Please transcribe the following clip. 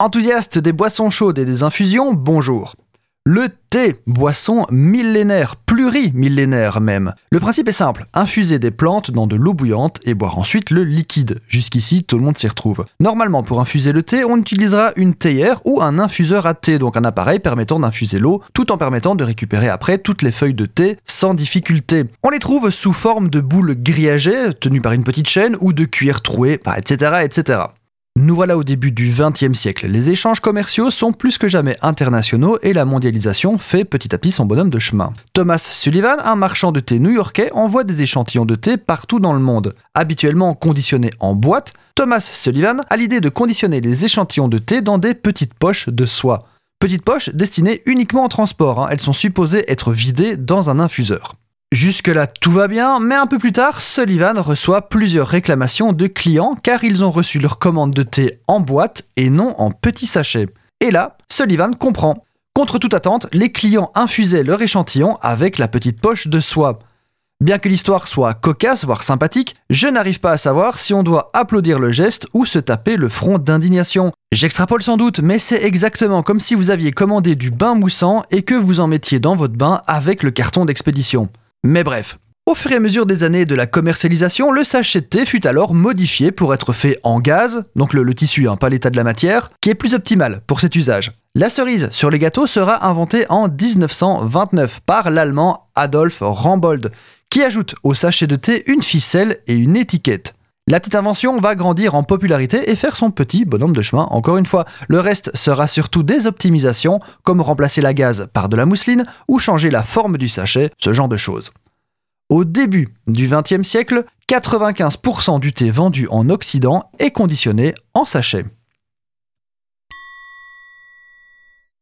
Enthousiastes des boissons chaudes et des infusions, bonjour. Le thé, boisson millénaire, plurimillénaire même. Le principe est simple, infuser des plantes dans de l'eau bouillante et boire ensuite le liquide. Jusqu'ici, tout le monde s'y retrouve. Normalement, pour infuser le thé, on utilisera une théière ou un infuseur à thé, donc un appareil permettant d'infuser l'eau, tout en permettant de récupérer après toutes les feuilles de thé sans difficulté. On les trouve sous forme de boules grillagées, tenues par une petite chaîne, ou de cuir troué, etc., etc. Nous voilà au début du XXe siècle. Les échanges commerciaux sont plus que jamais internationaux et la mondialisation fait petit à petit son bonhomme de chemin. Thomas Sullivan, un marchand de thé new-yorkais, envoie des échantillons de thé partout dans le monde. Habituellement conditionnés en boîte, Thomas Sullivan a l'idée de conditionner les échantillons de thé dans des petites poches de soie. Petites poches destinées uniquement au transport, hein. elles sont supposées être vidées dans un infuseur. Jusque-là, tout va bien, mais un peu plus tard, Sullivan reçoit plusieurs réclamations de clients car ils ont reçu leur commande de thé en boîte et non en petits sachets. Et là, Sullivan comprend. Contre toute attente, les clients infusaient leur échantillon avec la petite poche de soie. Bien que l'histoire soit cocasse, voire sympathique, je n'arrive pas à savoir si on doit applaudir le geste ou se taper le front d'indignation. J'extrapole sans doute, mais c'est exactement comme si vous aviez commandé du bain moussant et que vous en mettiez dans votre bain avec le carton d'expédition. Mais bref, au fur et à mesure des années de la commercialisation, le sachet de thé fut alors modifié pour être fait en gaz, donc le, tissu, hein, pas l'état de la matière, qui est plus optimal pour cet usage. La cerise sur les gâteaux sera inventée en 1929 par l'allemand Adolf Rambold, qui ajoute au sachet de thé une ficelle et une étiquette. La petite invention va grandir en popularité et faire son petit bonhomme de chemin encore une fois. Le reste sera surtout des optimisations, comme remplacer la gaze par de la mousseline ou changer la forme du sachet, ce genre de choses. Au début du XXe siècle, 95% du thé vendu en Occident est conditionné en sachet.